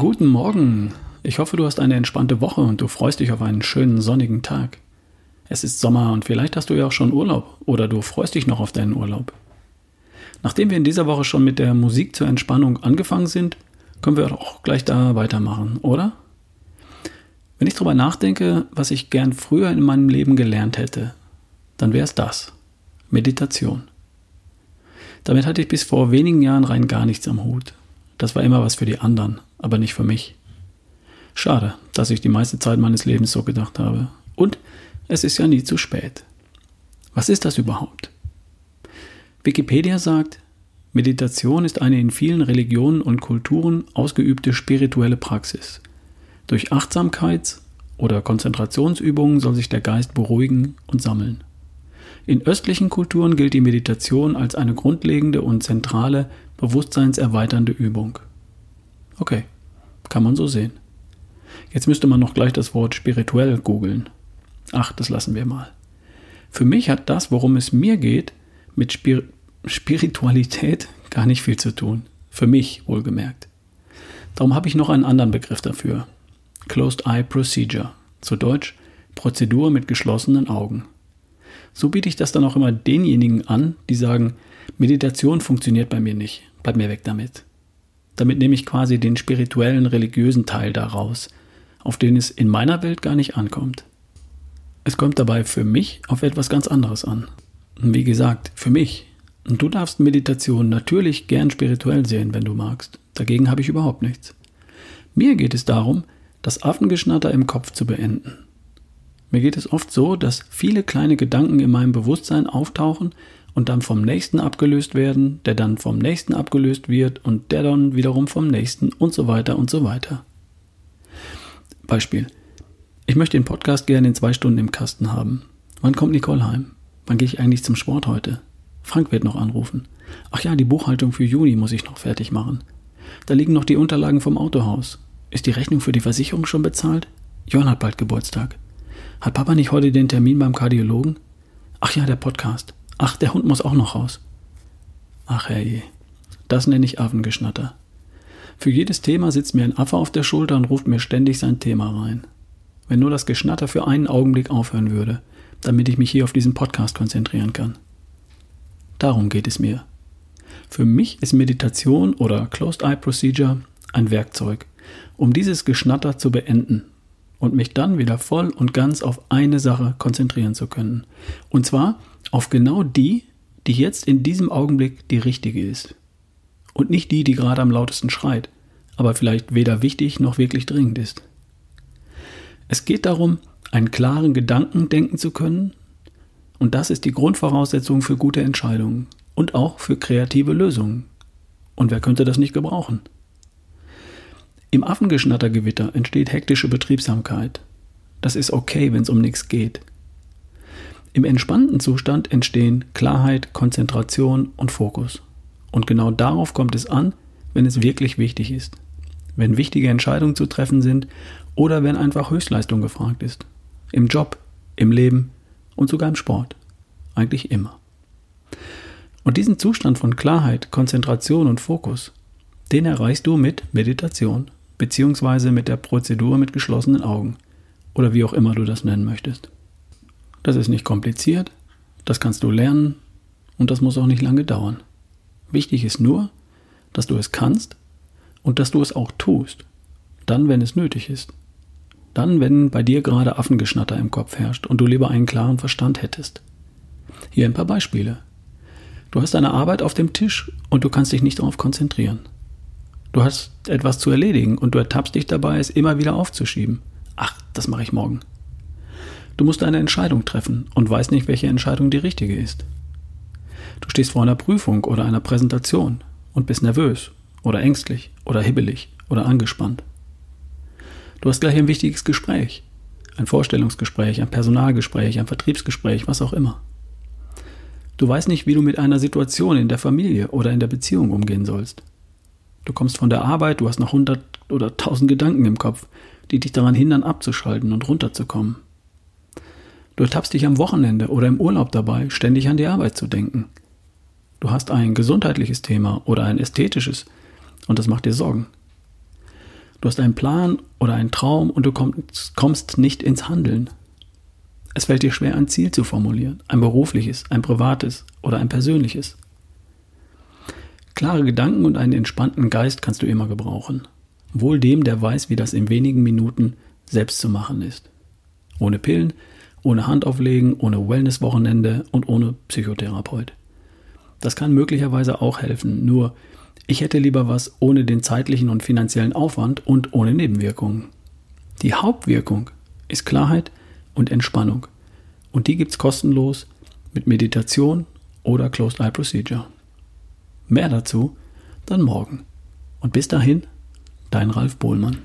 Morgen. Ich hoffe, du hast eine entspannte Woche und du freust dich auf einen schönen sonnigen Tag. Es ist Sommer und vielleicht hast du ja auch schon Urlaub oder du freust dich noch auf deinen Urlaub. Nachdem wir in dieser Woche schon mit der Musik zur Entspannung angefangen sind, können wir auch gleich da weitermachen, oder? Wenn ich darüber nachdenke, was ich gern früher in meinem Leben gelernt hätte, dann wäre es das. Meditation. Damit hatte ich bis vor wenigen Jahren rein gar nichts am Hut. Das war immer was für die anderen, aber nicht für mich. Schade, dass ich die meiste Zeit meines Lebens so gedacht habe. Und es ist ja nie zu spät. Was ist das überhaupt? Wikipedia sagt, Meditation ist eine in vielen Religionen und Kulturen ausgeübte spirituelle Praxis. Durch Achtsamkeits- oder Konzentrationsübungen soll sich der Geist beruhigen und sammeln. In östlichen Kulturen gilt die Meditation als eine grundlegende und zentrale bewusstseinserweiternde Übung. Okay, kann man so sehen. Jetzt müsste man noch gleich das Wort spirituell googeln. Ach, das lassen wir mal. Für mich hat das, worum es mir geht, mit Spir Spiritualität gar nicht viel zu tun. Für mich wohlgemerkt. Darum habe ich noch einen anderen Begriff dafür. Closed Eye Procedure. Zu Deutsch Prozedur mit geschlossenen Augen. So biete ich das dann auch immer denjenigen an, die sagen, Meditation funktioniert bei mir nicht, bleib mir weg damit. Damit nehme ich quasi den spirituellen, religiösen Teil daraus, auf den es in meiner Welt gar nicht ankommt. Es kommt dabei für mich auf etwas ganz anderes an. Wie gesagt, für mich. Und du darfst Meditation natürlich gern spirituell sehen, wenn du magst. Dagegen habe ich überhaupt nichts. Mir geht es darum, das Affengeschnatter im Kopf zu beenden. Mir geht es oft so, dass viele kleine Gedanken in meinem Bewusstsein auftauchen und dann vom nächsten abgelöst werden, der dann vom nächsten abgelöst wird und der dann wiederum vom nächsten und so weiter und so weiter. Beispiel. Ich möchte den Podcast gerne in zwei Stunden im Kasten haben. Wann kommt Nicole heim? Wann gehe ich eigentlich zum Sport heute? Frank wird noch anrufen. Ach ja, die Buchhaltung für Juni muss ich noch fertig machen. Da liegen noch die Unterlagen vom Autohaus. Ist die Rechnung für die Versicherung schon bezahlt? Jörn hat bald Geburtstag. Hat Papa nicht heute den Termin beim Kardiologen? Ach ja, der Podcast. Ach, der Hund muss auch noch raus. Ach herrje, das nenne ich Affengeschnatter. Für jedes Thema sitzt mir ein Affe auf der Schulter und ruft mir ständig sein Thema rein. Wenn nur das Geschnatter für einen Augenblick aufhören würde, damit ich mich hier auf diesen Podcast konzentrieren kann. Darum geht es mir. Für mich ist Meditation oder Closed Eye Procedure ein Werkzeug, um dieses Geschnatter zu beenden und mich dann wieder voll und ganz auf eine Sache konzentrieren zu können. Und zwar auf genau die, die jetzt in diesem Augenblick die richtige ist. Und nicht die, die gerade am lautesten schreit, aber vielleicht weder wichtig noch wirklich dringend ist. Es geht darum, einen klaren Gedanken denken zu können, und das ist die Grundvoraussetzung für gute Entscheidungen und auch für kreative Lösungen. Und wer könnte das nicht gebrauchen? Im Affengeschnattergewitter entsteht hektische Betriebsamkeit. Das ist okay, wenn es um nichts geht. Im entspannten Zustand entstehen Klarheit, Konzentration und Fokus. Und genau darauf kommt es an, wenn es wirklich wichtig ist. Wenn wichtige Entscheidungen zu treffen sind oder wenn einfach Höchstleistung gefragt ist. Im Job, im Leben und sogar im Sport. Eigentlich immer. Und diesen Zustand von Klarheit, Konzentration und Fokus, den erreichst du mit Meditation beziehungsweise mit der Prozedur mit geschlossenen Augen oder wie auch immer du das nennen möchtest. Das ist nicht kompliziert, das kannst du lernen und das muss auch nicht lange dauern. Wichtig ist nur, dass du es kannst und dass du es auch tust, dann, wenn es nötig ist. Dann, wenn bei dir gerade Affengeschnatter im Kopf herrscht und du lieber einen klaren Verstand hättest. Hier ein paar Beispiele. Du hast eine Arbeit auf dem Tisch und du kannst dich nicht darauf konzentrieren. Du hast etwas zu erledigen und du ertappst dich dabei, es immer wieder aufzuschieben. Ach, das mache ich morgen. Du musst eine Entscheidung treffen und weißt nicht, welche Entscheidung die richtige ist. Du stehst vor einer Prüfung oder einer Präsentation und bist nervös oder ängstlich oder hibbelig oder angespannt. Du hast gleich ein wichtiges Gespräch. Ein Vorstellungsgespräch, ein Personalgespräch, ein Vertriebsgespräch, was auch immer. Du weißt nicht, wie du mit einer Situation in der Familie oder in der Beziehung umgehen sollst. Du kommst von der Arbeit, du hast noch hundert oder tausend Gedanken im Kopf, die dich daran hindern, abzuschalten und runterzukommen. Du ertappst dich am Wochenende oder im Urlaub dabei, ständig an die Arbeit zu denken. Du hast ein gesundheitliches Thema oder ein ästhetisches und das macht dir Sorgen. Du hast einen Plan oder einen Traum und du kommst nicht ins Handeln. Es fällt dir schwer, ein Ziel zu formulieren, ein berufliches, ein privates oder ein persönliches. Klare Gedanken und einen entspannten Geist kannst du immer gebrauchen. Wohl dem, der weiß, wie das in wenigen Minuten selbst zu machen ist. Ohne Pillen, ohne Handauflegen, ohne Wellnesswochenende und ohne Psychotherapeut. Das kann möglicherweise auch helfen, nur ich hätte lieber was ohne den zeitlichen und finanziellen Aufwand und ohne Nebenwirkungen. Die Hauptwirkung ist Klarheit und Entspannung. Und die gibt's kostenlos mit Meditation oder Closed Eye Procedure. Mehr dazu dann morgen. Und bis dahin, dein Ralf Bohlmann.